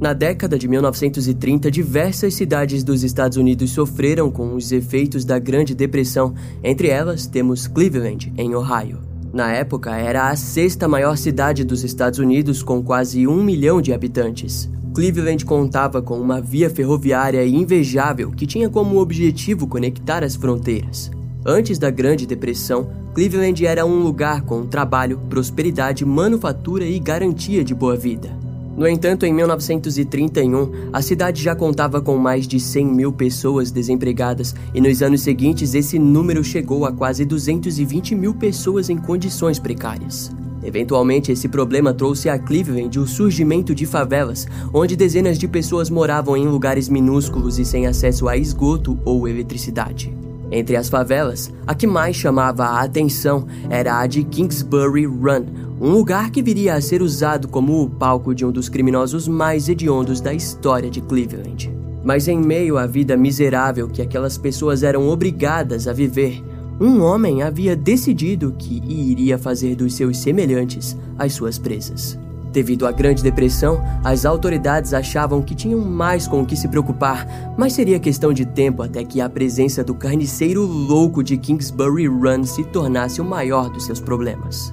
Na década de 1930, diversas cidades dos Estados Unidos sofreram com os efeitos da Grande Depressão. Entre elas, temos Cleveland, em Ohio. Na época, era a sexta maior cidade dos Estados Unidos, com quase um milhão de habitantes. Cleveland contava com uma via ferroviária invejável que tinha como objetivo conectar as fronteiras. Antes da Grande Depressão, Cleveland era um lugar com trabalho, prosperidade, manufatura e garantia de boa vida. No entanto, em 1931, a cidade já contava com mais de 100 mil pessoas desempregadas e nos anos seguintes esse número chegou a quase 220 mil pessoas em condições precárias. Eventualmente, esse problema trouxe a Cleveland o surgimento de favelas, onde dezenas de pessoas moravam em lugares minúsculos e sem acesso a esgoto ou eletricidade. Entre as favelas, a que mais chamava a atenção era a de Kingsbury Run, um lugar que viria a ser usado como o palco de um dos criminosos mais hediondos da história de Cleveland. Mas em meio à vida miserável que aquelas pessoas eram obrigadas a viver, um homem havia decidido que iria fazer dos seus semelhantes as suas presas. Devido à Grande Depressão, as autoridades achavam que tinham mais com o que se preocupar, mas seria questão de tempo até que a presença do carniceiro louco de Kingsbury Run se tornasse o maior dos seus problemas.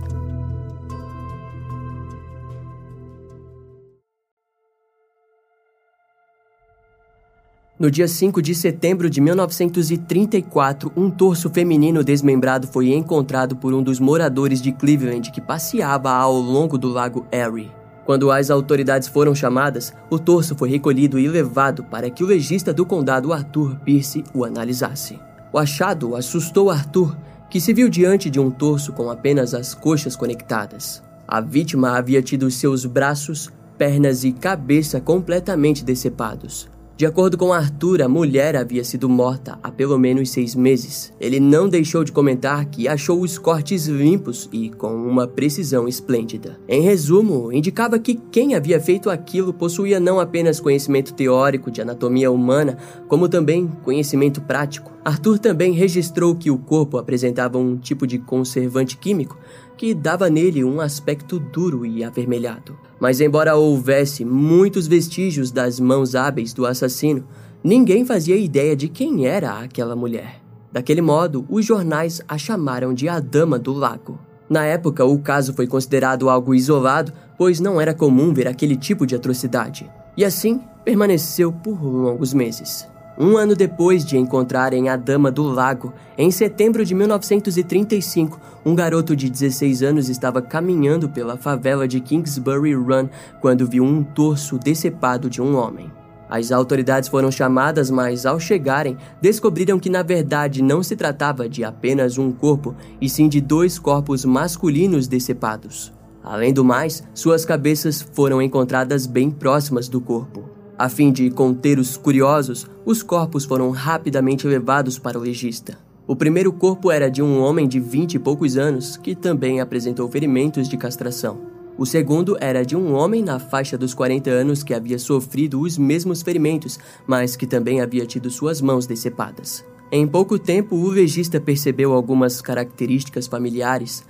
No dia 5 de setembro de 1934, um torso feminino desmembrado foi encontrado por um dos moradores de Cleveland que passeava ao longo do lago Erie. Quando as autoridades foram chamadas, o torso foi recolhido e levado para que o legista do condado Arthur Pierce o analisasse. O achado assustou Arthur, que se viu diante de um torso com apenas as coxas conectadas. A vítima havia tido seus braços, pernas e cabeça completamente decepados. De acordo com Arthur, a mulher havia sido morta há pelo menos seis meses. Ele não deixou de comentar que achou os cortes limpos e com uma precisão esplêndida. Em resumo, indicava que quem havia feito aquilo possuía não apenas conhecimento teórico de anatomia humana, como também conhecimento prático. Arthur também registrou que o corpo apresentava um tipo de conservante químico que dava nele um aspecto duro e avermelhado. Mas, embora houvesse muitos vestígios das mãos hábeis do assassino, ninguém fazia ideia de quem era aquela mulher. Daquele modo, os jornais a chamaram de a Dama do Lago. Na época, o caso foi considerado algo isolado, pois não era comum ver aquele tipo de atrocidade. E assim, permaneceu por longos meses. Um ano depois de encontrarem a Dama do Lago, em setembro de 1935, um garoto de 16 anos estava caminhando pela favela de Kingsbury Run quando viu um torso decepado de um homem. As autoridades foram chamadas, mas ao chegarem, descobriram que na verdade não se tratava de apenas um corpo, e sim de dois corpos masculinos decepados. Além do mais, suas cabeças foram encontradas bem próximas do corpo. A fim de conter os curiosos, os corpos foram rapidamente levados para o legista. O primeiro corpo era de um homem de vinte e poucos anos, que também apresentou ferimentos de castração. O segundo era de um homem na faixa dos 40 anos que havia sofrido os mesmos ferimentos, mas que também havia tido suas mãos decepadas. Em pouco tempo, o legista percebeu algumas características familiares,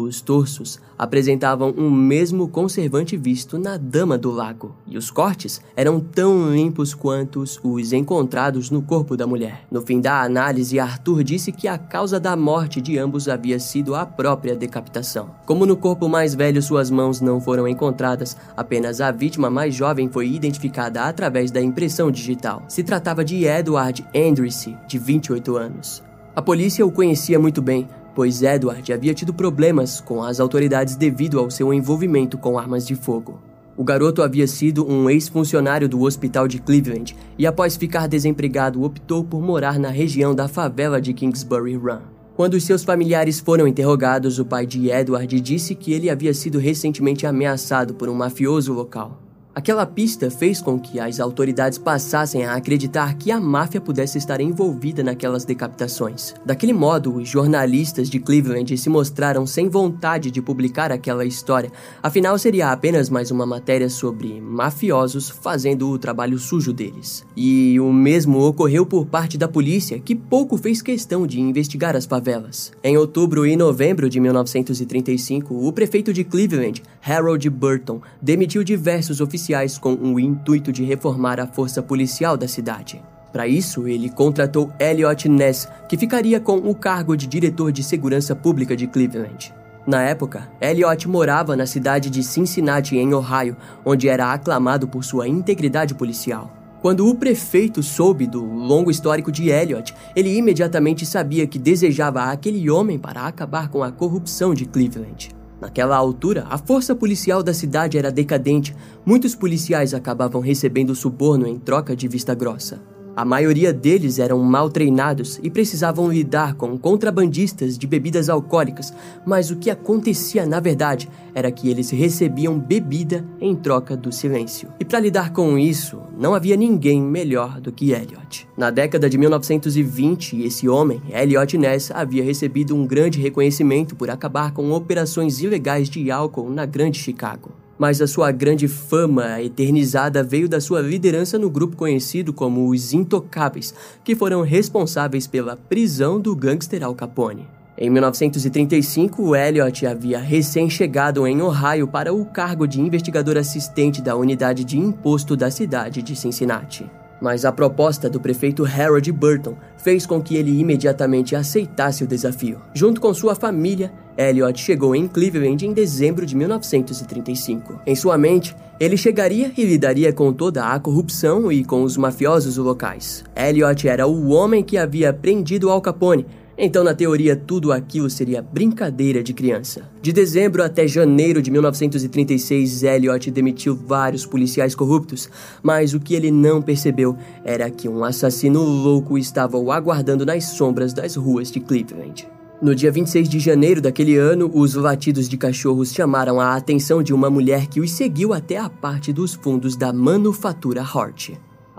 os torsos apresentavam o um mesmo conservante visto na Dama do Lago, e os cortes eram tão limpos quanto os encontrados no corpo da mulher. No fim da análise, Arthur disse que a causa da morte de ambos havia sido a própria decapitação. Como no corpo mais velho suas mãos não foram encontradas, apenas a vítima mais jovem foi identificada através da impressão digital. Se tratava de Edward Andresse, de 28 anos. A polícia o conhecia muito bem, pois Edward havia tido problemas com as autoridades devido ao seu envolvimento com armas de fogo. O garoto havia sido um ex-funcionário do hospital de Cleveland e, após ficar desempregado, optou por morar na região da favela de Kingsbury Run. Quando seus familiares foram interrogados, o pai de Edward disse que ele havia sido recentemente ameaçado por um mafioso local. Aquela pista fez com que as autoridades passassem a acreditar que a máfia pudesse estar envolvida naquelas decapitações. Daquele modo, os jornalistas de Cleveland se mostraram sem vontade de publicar aquela história, afinal seria apenas mais uma matéria sobre mafiosos fazendo o trabalho sujo deles. E o mesmo ocorreu por parte da polícia, que pouco fez questão de investigar as favelas. Em outubro e novembro de 1935, o prefeito de Cleveland, Harold Burton, demitiu diversos oficiais policiais com o intuito de reformar a força policial da cidade. Para isso, ele contratou Elliot Ness, que ficaria com o cargo de diretor de segurança pública de Cleveland. Na época, Elliot morava na cidade de Cincinnati, em Ohio, onde era aclamado por sua integridade policial. Quando o prefeito soube do longo histórico de Elliot, ele imediatamente sabia que desejava aquele homem para acabar com a corrupção de Cleveland. Naquela altura, a força policial da cidade era decadente, muitos policiais acabavam recebendo suborno em troca de vista grossa. A maioria deles eram mal treinados e precisavam lidar com contrabandistas de bebidas alcoólicas, mas o que acontecia na verdade era que eles recebiam bebida em troca do silêncio. E para lidar com isso, não havia ninguém melhor do que Elliot. Na década de 1920, esse homem, Elliot Ness, havia recebido um grande reconhecimento por acabar com operações ilegais de álcool na Grande Chicago mas a sua grande fama eternizada veio da sua liderança no grupo conhecido como os Intocáveis, que foram responsáveis pela prisão do gangster Al Capone. Em 1935, Elliot havia recém-chegado em Ohio para o cargo de investigador assistente da unidade de imposto da cidade de Cincinnati. Mas a proposta do prefeito Harold Burton fez com que ele imediatamente aceitasse o desafio. Junto com sua família, Elliot chegou em Cleveland em dezembro de 1935. Em sua mente, ele chegaria e lidaria com toda a corrupção e com os mafiosos locais. Elliot era o homem que havia prendido Al Capone, então, na teoria, tudo aquilo seria brincadeira de criança. De dezembro até janeiro de 1936, Elliot demitiu vários policiais corruptos, mas o que ele não percebeu era que um assassino louco estava o aguardando nas sombras das ruas de Cleveland. No dia 26 de janeiro daquele ano, os latidos de cachorros chamaram a atenção de uma mulher que os seguiu até a parte dos fundos da manufatura Hort.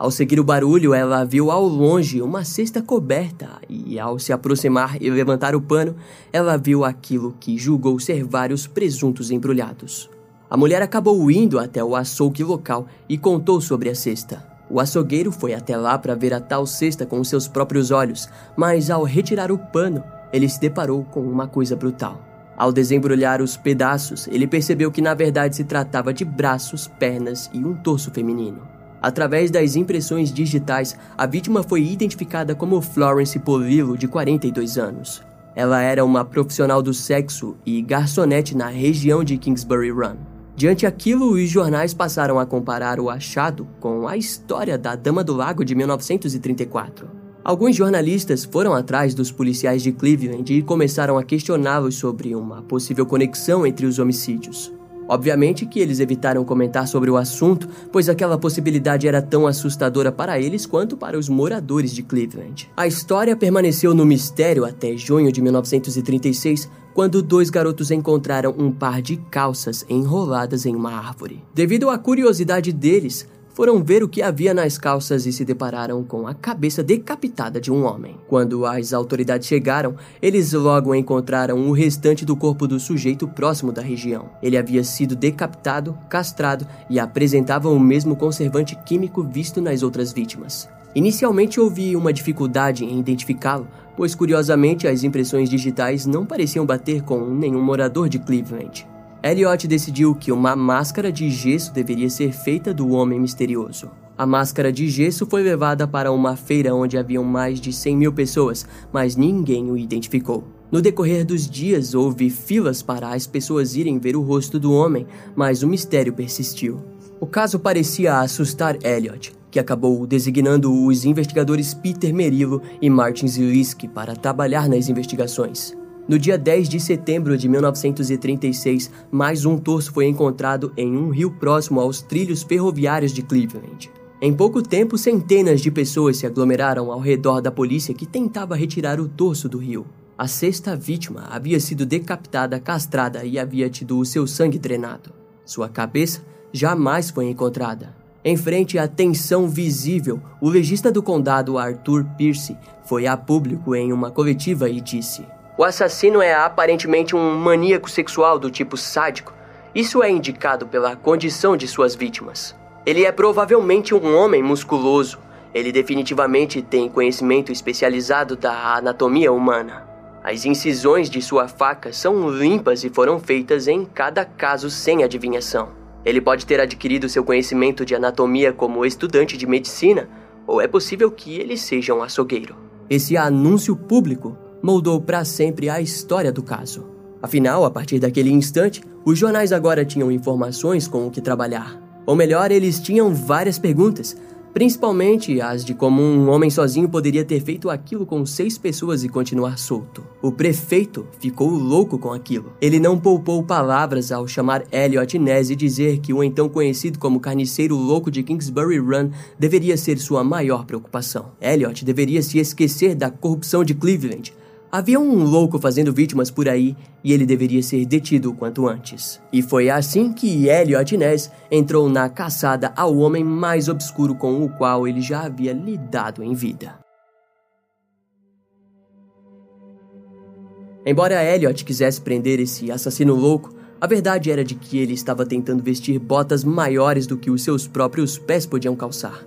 Ao seguir o barulho, ela viu ao longe uma cesta coberta e, ao se aproximar e levantar o pano, ela viu aquilo que julgou ser vários presuntos embrulhados. A mulher acabou indo até o açougue local e contou sobre a cesta. O açougueiro foi até lá para ver a tal cesta com seus próprios olhos, mas ao retirar o pano, ele se deparou com uma coisa brutal. Ao desembrulhar os pedaços, ele percebeu que na verdade se tratava de braços, pernas e um torso feminino. Através das impressões digitais, a vítima foi identificada como Florence Polillo, de 42 anos. Ela era uma profissional do sexo e garçonete na região de Kingsbury Run. Diante aquilo, os jornais passaram a comparar o achado com a história da Dama do Lago de 1934. Alguns jornalistas foram atrás dos policiais de Cleveland e começaram a questioná-los sobre uma possível conexão entre os homicídios. Obviamente que eles evitaram comentar sobre o assunto, pois aquela possibilidade era tão assustadora para eles quanto para os moradores de Cleveland. A história permaneceu no mistério até junho de 1936, quando dois garotos encontraram um par de calças enroladas em uma árvore. Devido à curiosidade deles, foram ver o que havia nas calças e se depararam com a cabeça decapitada de um homem. Quando as autoridades chegaram, eles logo encontraram o restante do corpo do sujeito próximo da região. Ele havia sido decapitado, castrado e apresentava o mesmo conservante químico visto nas outras vítimas. Inicialmente houve uma dificuldade em identificá-lo, pois curiosamente as impressões digitais não pareciam bater com nenhum morador de Cleveland. Elliot decidiu que uma máscara de gesso deveria ser feita do homem misterioso. A máscara de gesso foi levada para uma feira onde haviam mais de 100 mil pessoas, mas ninguém o identificou. No decorrer dos dias, houve filas para as pessoas irem ver o rosto do homem, mas o mistério persistiu. O caso parecia assustar Elliot, que acabou designando os investigadores Peter Merillo e Martin Ziliski para trabalhar nas investigações. No dia 10 de setembro de 1936, mais um torso foi encontrado em um rio próximo aos trilhos ferroviários de Cleveland. Em pouco tempo, centenas de pessoas se aglomeraram ao redor da polícia que tentava retirar o torso do rio. A sexta vítima havia sido decapitada, castrada e havia tido o seu sangue drenado. Sua cabeça jamais foi encontrada. Em frente à tensão visível, o legista do condado Arthur Pierce foi a público em uma coletiva e disse: o assassino é aparentemente um maníaco sexual do tipo sádico. Isso é indicado pela condição de suas vítimas. Ele é provavelmente um homem musculoso. Ele definitivamente tem conhecimento especializado da anatomia humana. As incisões de sua faca são limpas e foram feitas em cada caso sem adivinhação. Ele pode ter adquirido seu conhecimento de anatomia como estudante de medicina, ou é possível que ele seja um açougueiro. Esse anúncio público moldou para sempre a história do caso. Afinal, a partir daquele instante, os jornais agora tinham informações com o que trabalhar. Ou melhor, eles tinham várias perguntas, principalmente as de como um homem sozinho poderia ter feito aquilo com seis pessoas e continuar solto. O prefeito ficou louco com aquilo. Ele não poupou palavras ao chamar Elliot Ness e dizer que o então conhecido como carniceiro louco de Kingsbury Run deveria ser sua maior preocupação. Elliot deveria se esquecer da corrupção de Cleveland, Havia um louco fazendo vítimas por aí e ele deveria ser detido o quanto antes. E foi assim que Elliot Ness entrou na caçada ao homem mais obscuro com o qual ele já havia lidado em vida. Embora Elliot quisesse prender esse assassino louco, a verdade era de que ele estava tentando vestir botas maiores do que os seus próprios pés podiam calçar.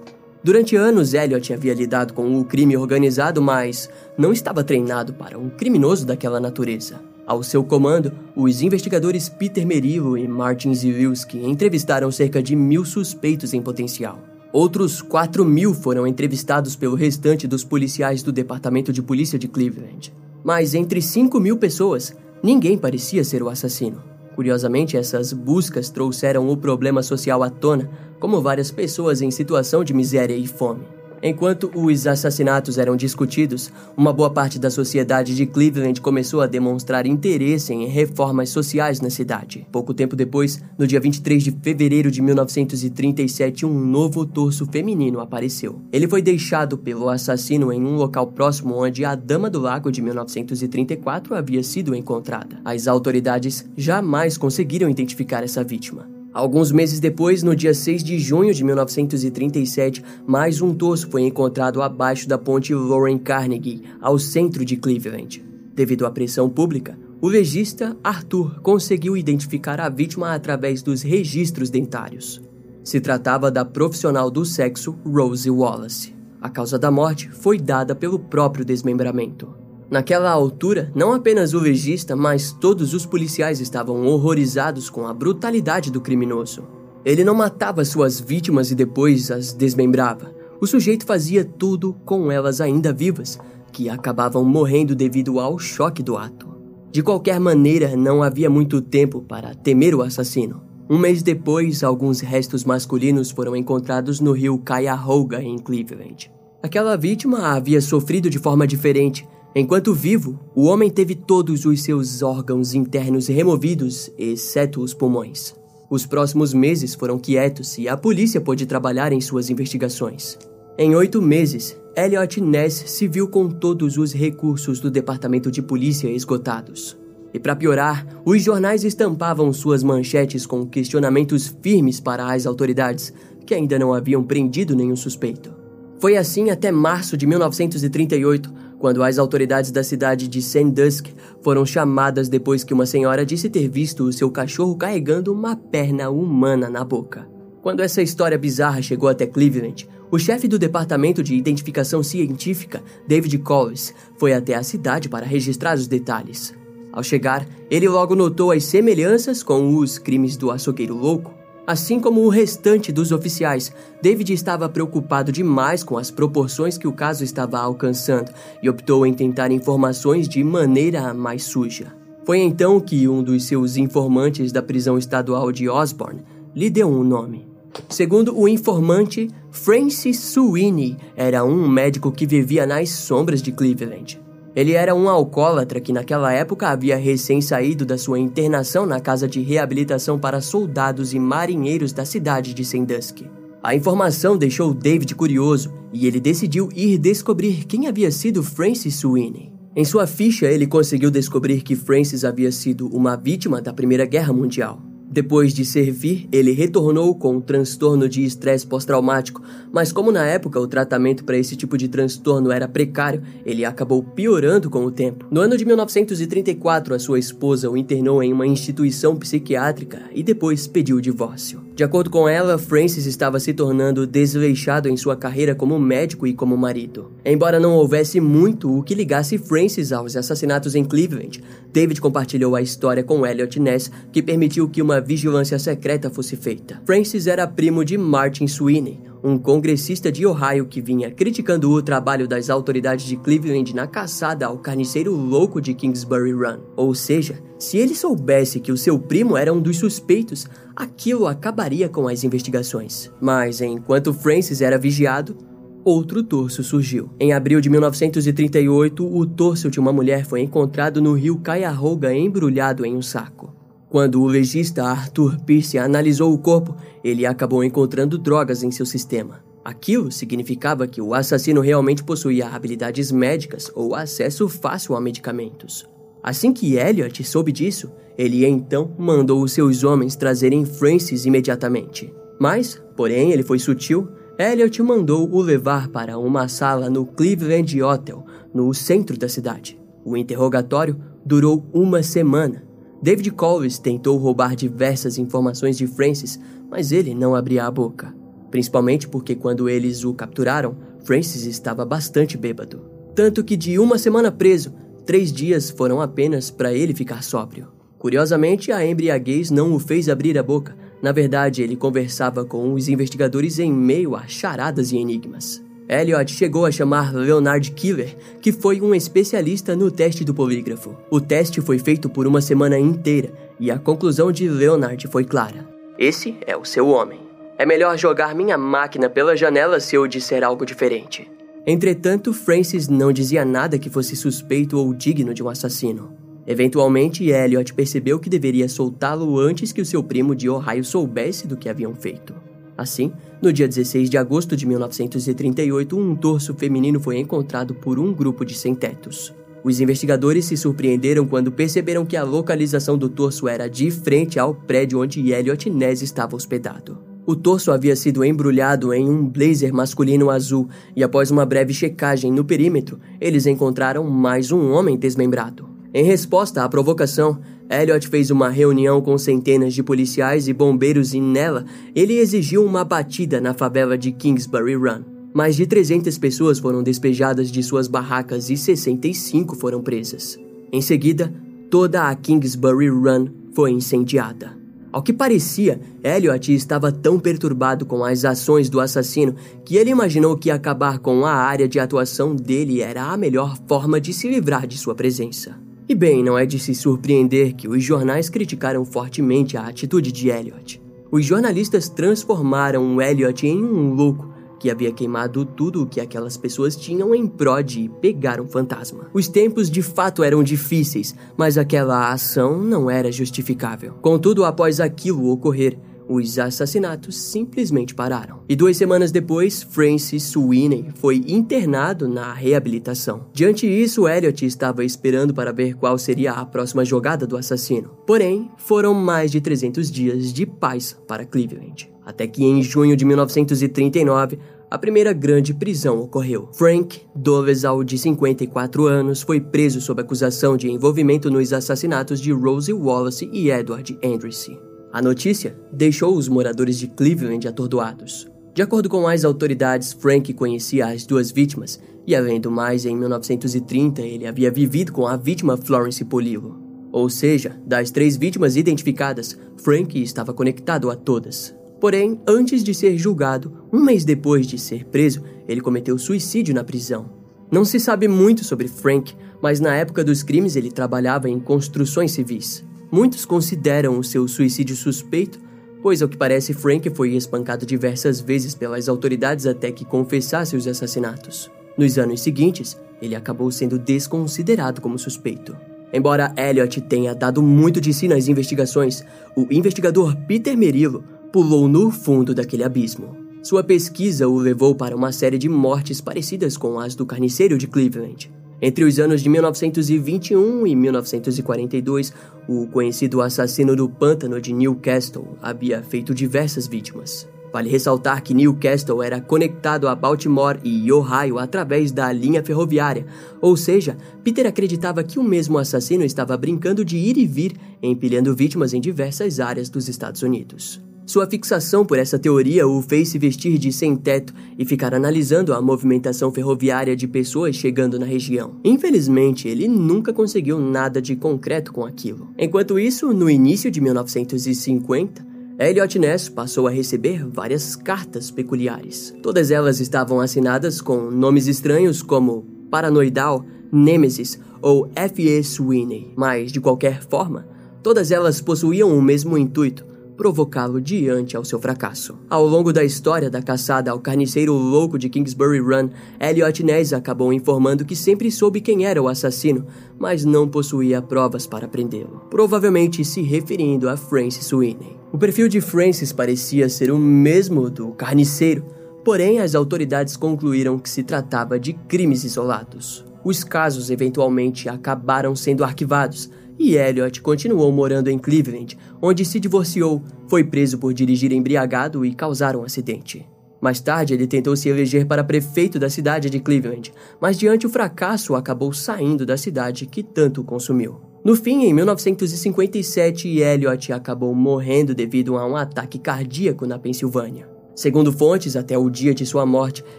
Durante anos, Elliot havia lidado com o crime organizado, mas não estava treinado para um criminoso daquela natureza. Ao seu comando, os investigadores Peter Merillo e Martin Zilewski entrevistaram cerca de mil suspeitos em potencial. Outros 4 mil foram entrevistados pelo restante dos policiais do Departamento de Polícia de Cleveland. Mas entre 5 mil pessoas, ninguém parecia ser o assassino. Curiosamente, essas buscas trouxeram o problema social à tona, como várias pessoas em situação de miséria e fome. Enquanto os assassinatos eram discutidos, uma boa parte da sociedade de Cleveland começou a demonstrar interesse em reformas sociais na cidade. Pouco tempo depois, no dia 23 de fevereiro de 1937, um novo torso feminino apareceu. Ele foi deixado pelo assassino em um local próximo onde a Dama do Lago de 1934 havia sido encontrada. As autoridades jamais conseguiram identificar essa vítima. Alguns meses depois, no dia 6 de junho de 1937, mais um torso foi encontrado abaixo da ponte Lauren Carnegie, ao centro de Cleveland. Devido à pressão pública, o legista Arthur conseguiu identificar a vítima através dos registros dentários. Se tratava da profissional do sexo Rosie Wallace. A causa da morte foi dada pelo próprio desmembramento. Naquela altura, não apenas o legista, mas todos os policiais estavam horrorizados com a brutalidade do criminoso. Ele não matava suas vítimas e depois as desmembrava. O sujeito fazia tudo com elas ainda vivas, que acabavam morrendo devido ao choque do ato. De qualquer maneira, não havia muito tempo para temer o assassino. Um mês depois, alguns restos masculinos foram encontrados no rio Cuyahoga, em Cleveland. Aquela vítima havia sofrido de forma diferente, Enquanto vivo, o homem teve todos os seus órgãos internos removidos, exceto os pulmões. Os próximos meses foram quietos e a polícia pôde trabalhar em suas investigações. Em oito meses, Elliot Ness se viu com todos os recursos do departamento de polícia esgotados. E para piorar, os jornais estampavam suas manchetes com questionamentos firmes para as autoridades, que ainda não haviam prendido nenhum suspeito. Foi assim até março de 1938, quando as autoridades da cidade de Sandusky foram chamadas depois que uma senhora disse ter visto o seu cachorro carregando uma perna humana na boca. Quando essa história bizarra chegou até Cleveland, o chefe do departamento de identificação científica, David Collins, foi até a cidade para registrar os detalhes. Ao chegar, ele logo notou as semelhanças com os crimes do açougueiro louco Assim como o restante dos oficiais, David estava preocupado demais com as proporções que o caso estava alcançando e optou em tentar informações de maneira mais suja. Foi então que um dos seus informantes da prisão estadual de Osborne lhe deu um nome. Segundo o informante, Francis Sweeney era um médico que vivia nas sombras de Cleveland. Ele era um alcoólatra que naquela época havia recém saído da sua internação na casa de reabilitação para soldados e marinheiros da cidade de Sandusky. A informação deixou David curioso e ele decidiu ir descobrir quem havia sido Francis Sweeney. Em sua ficha, ele conseguiu descobrir que Francis havia sido uma vítima da Primeira Guerra Mundial. Depois de servir, ele retornou com um transtorno de estresse pós-traumático, mas como na época o tratamento para esse tipo de transtorno era precário, ele acabou piorando com o tempo. No ano de 1934, a sua esposa o internou em uma instituição psiquiátrica e depois pediu o divórcio. De acordo com ela, Francis estava se tornando desleixado em sua carreira como médico e como marido. Embora não houvesse muito o que ligasse Francis aos assassinatos em Cleveland, David compartilhou a história com Elliot Ness, que permitiu que uma vigilância secreta fosse feita. Francis era primo de Martin Sweeney, um congressista de Ohio que vinha criticando o trabalho das autoridades de Cleveland na caçada ao carniceiro louco de Kingsbury Run. Ou seja, se ele soubesse que o seu primo era um dos suspeitos, aquilo acabaria com as investigações. Mas enquanto Francis era vigiado, outro torso surgiu. Em abril de 1938, o torso de uma mulher foi encontrado no rio Cuyahoga embrulhado em um saco. Quando o legista Arthur Pierce analisou o corpo, ele acabou encontrando drogas em seu sistema. Aquilo significava que o assassino realmente possuía habilidades médicas ou acesso fácil a medicamentos. Assim que Elliot soube disso, ele então mandou os seus homens trazerem Francis imediatamente. Mas, porém, ele foi sutil. Elliot mandou o levar para uma sala no Cleveland Hotel, no centro da cidade. O interrogatório durou uma semana David Collis tentou roubar diversas informações de Francis, mas ele não abria a boca. Principalmente porque quando eles o capturaram, Francis estava bastante bêbado. Tanto que de uma semana preso, três dias foram apenas para ele ficar sóbrio. Curiosamente, a embriaguez não o fez abrir a boca. Na verdade, ele conversava com os investigadores em meio a charadas e enigmas. Elliot chegou a chamar Leonard Killer, que foi um especialista no teste do polígrafo. O teste foi feito por uma semana inteira e a conclusão de Leonard foi clara: Esse é o seu homem. É melhor jogar minha máquina pela janela se eu disser algo diferente. Entretanto, Francis não dizia nada que fosse suspeito ou digno de um assassino. Eventualmente, Elliot percebeu que deveria soltá-lo antes que o seu primo de Ohio soubesse do que haviam feito. Assim, no dia 16 de agosto de 1938, um torso feminino foi encontrado por um grupo de sem-tetos. Os investigadores se surpreenderam quando perceberam que a localização do torso era de frente ao prédio onde Elliot Ness estava hospedado. O torso havia sido embrulhado em um blazer masculino azul e após uma breve checagem no perímetro, eles encontraram mais um homem desmembrado. Em resposta à provocação, Elliot fez uma reunião com centenas de policiais e bombeiros e nela ele exigiu uma batida na favela de Kingsbury Run. Mais de 300 pessoas foram despejadas de suas barracas e 65 foram presas. Em seguida, toda a Kingsbury Run foi incendiada. Ao que parecia, Elliot estava tão perturbado com as ações do assassino que ele imaginou que acabar com a área de atuação dele era a melhor forma de se livrar de sua presença. E bem, não é de se surpreender que os jornais criticaram fortemente a atitude de Elliot. Os jornalistas transformaram Elliot em um louco que havia queimado tudo o que aquelas pessoas tinham em prol de pegar um fantasma. Os tempos de fato eram difíceis, mas aquela ação não era justificável. Contudo, após aquilo ocorrer, os assassinatos simplesmente pararam. E duas semanas depois, Francis Sweeney foi internado na reabilitação. Diante disso, Elliot estava esperando para ver qual seria a próxima jogada do assassino. Porém, foram mais de 300 dias de paz para Cleveland. Até que em junho de 1939, a primeira grande prisão ocorreu. Frank Dovesal, de 54 anos, foi preso sob acusação de envolvimento nos assassinatos de Rosie Wallace e Edward Andrews. A notícia deixou os moradores de Cleveland atordoados. De acordo com as autoridades, Frank conhecia as duas vítimas e, além do mais, em 1930 ele havia vivido com a vítima Florence Polillo. Ou seja, das três vítimas identificadas, Frank estava conectado a todas. Porém, antes de ser julgado, um mês depois de ser preso, ele cometeu suicídio na prisão. Não se sabe muito sobre Frank, mas na época dos crimes ele trabalhava em construções civis. Muitos consideram o seu suicídio suspeito, pois, ao que parece, Frank foi espancado diversas vezes pelas autoridades até que confessasse os assassinatos. Nos anos seguintes, ele acabou sendo desconsiderado como suspeito. Embora Elliot tenha dado muito de si nas investigações, o investigador Peter Merillo pulou no fundo daquele abismo. Sua pesquisa o levou para uma série de mortes parecidas com as do carniceiro de Cleveland. Entre os anos de 1921 e 1942, o conhecido assassino do pântano de Newcastle havia feito diversas vítimas. Vale ressaltar que Newcastle era conectado a Baltimore e Ohio através da linha ferroviária, ou seja, Peter acreditava que o mesmo assassino estava brincando de ir e vir, empilhando vítimas em diversas áreas dos Estados Unidos. Sua fixação por essa teoria o fez se vestir de sem-teto e ficar analisando a movimentação ferroviária de pessoas chegando na região. Infelizmente, ele nunca conseguiu nada de concreto com aquilo. Enquanto isso, no início de 1950, Elliot Ness passou a receber várias cartas peculiares. Todas elas estavam assinadas com nomes estranhos como Paranoidal, Nemesis ou F.E. Sweeney, mas, de qualquer forma, todas elas possuíam o mesmo intuito, provocá-lo diante ao seu fracasso. Ao longo da história da caçada ao carniceiro louco de Kingsbury Run, Elliot Ness acabou informando que sempre soube quem era o assassino, mas não possuía provas para prendê-lo, provavelmente se referindo a Francis Sweeney. O perfil de Francis parecia ser o mesmo do carniceiro, porém as autoridades concluíram que se tratava de crimes isolados. Os casos eventualmente acabaram sendo arquivados e Elliot continuou morando em Cleveland, onde se divorciou, foi preso por dirigir embriagado e causar um acidente. Mais tarde, ele tentou se eleger para prefeito da cidade de Cleveland, mas diante o fracasso acabou saindo da cidade que tanto consumiu. No fim, em 1957, Elliot acabou morrendo devido a um ataque cardíaco na Pensilvânia. Segundo fontes, até o dia de sua morte,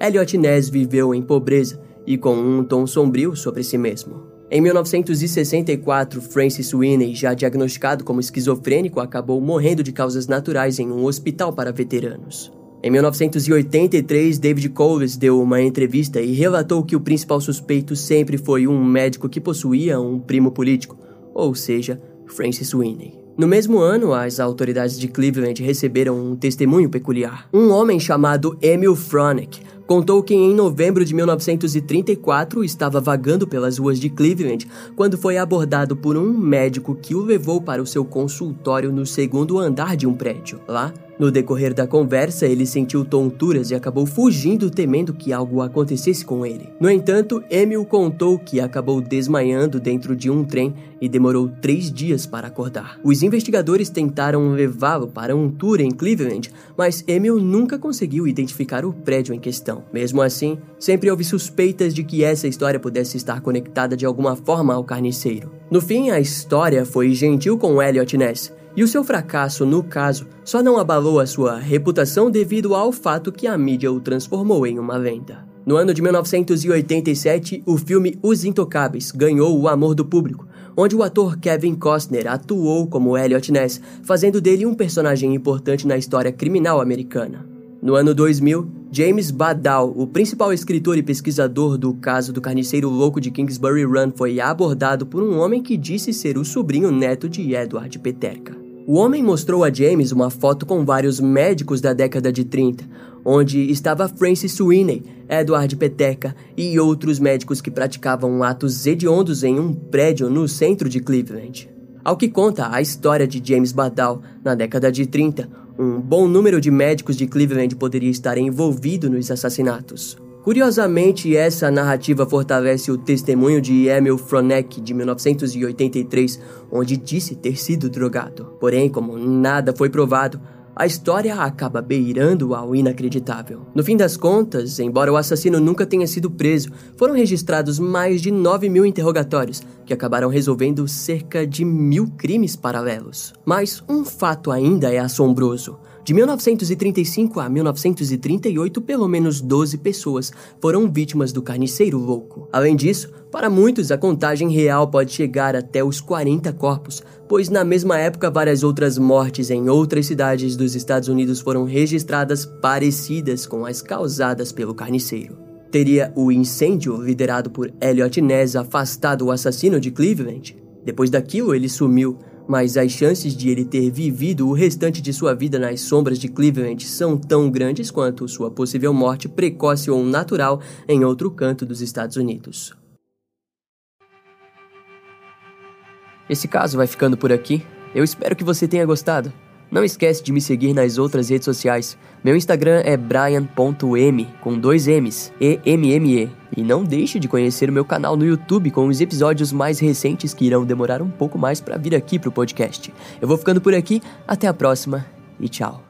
Elliot Ness viveu em pobreza e com um tom sombrio sobre si mesmo. Em 1964, Francis Sweeney, já diagnosticado como esquizofrênico, acabou morrendo de causas naturais em um hospital para veteranos. Em 1983, David Coles deu uma entrevista e relatou que o principal suspeito sempre foi um médico que possuía um primo político, ou seja, Francis Sweeney. No mesmo ano, as autoridades de Cleveland receberam um testemunho peculiar. Um homem chamado Emil Fronick contou que em novembro de 1934 estava vagando pelas ruas de Cleveland quando foi abordado por um médico que o levou para o seu consultório no segundo andar de um prédio. Lá, no decorrer da conversa, ele sentiu tonturas e acabou fugindo, temendo que algo acontecesse com ele. No entanto, Emil contou que acabou desmaiando dentro de um trem e demorou três dias para acordar. Os investigadores tentaram levá-lo para um tour em Cleveland, mas Emil nunca conseguiu identificar o prédio em questão. Mesmo assim, sempre houve suspeitas de que essa história pudesse estar conectada de alguma forma ao carniceiro. No fim, a história foi gentil com Elliot Ness, e o seu fracasso, no caso, só não abalou a sua reputação devido ao fato que a mídia o transformou em uma lenda. No ano de 1987, o filme Os Intocáveis ganhou o amor do público, onde o ator Kevin Costner atuou como Elliot Ness, fazendo dele um personagem importante na história criminal americana. No ano 2000, James Badal, o principal escritor e pesquisador do caso do carniceiro louco de Kingsbury Run, foi abordado por um homem que disse ser o sobrinho neto de Edward Peterka. O homem mostrou a James uma foto com vários médicos da década de 30, onde estava Francis Sweeney, Edward Peteca e outros médicos que praticavam atos hediondos em um prédio no centro de Cleveland. Ao que conta a história de James Badal, na década de 30, um bom número de médicos de Cleveland poderia estar envolvido nos assassinatos. Curiosamente, essa narrativa fortalece o testemunho de Emil Fronek de 1983, onde disse ter sido drogado. Porém, como nada foi provado, a história acaba beirando ao inacreditável. No fim das contas, embora o assassino nunca tenha sido preso, foram registrados mais de 9 mil interrogatórios, que acabaram resolvendo cerca de mil crimes paralelos. Mas um fato ainda é assombroso. De 1935 a 1938, pelo menos 12 pessoas foram vítimas do carniceiro louco. Além disso, para muitos a contagem real pode chegar até os 40 corpos, pois na mesma época várias outras mortes em outras cidades dos Estados Unidos foram registradas parecidas com as causadas pelo carniceiro. Teria o incêndio liderado por Elliot Ness afastado o assassino de Cleveland? Depois daquilo, ele sumiu, mas as chances de ele ter vivido o restante de sua vida nas sombras de Cleveland são tão grandes quanto sua possível morte precoce ou natural em outro canto dos Estados Unidos. Esse caso vai ficando por aqui. Eu espero que você tenha gostado. Não esquece de me seguir nas outras redes sociais. Meu Instagram é brian.m, com dois M's, E-M-M-E. E não deixe de conhecer o meu canal no YouTube com os episódios mais recentes que irão demorar um pouco mais para vir aqui pro podcast. Eu vou ficando por aqui, até a próxima e tchau.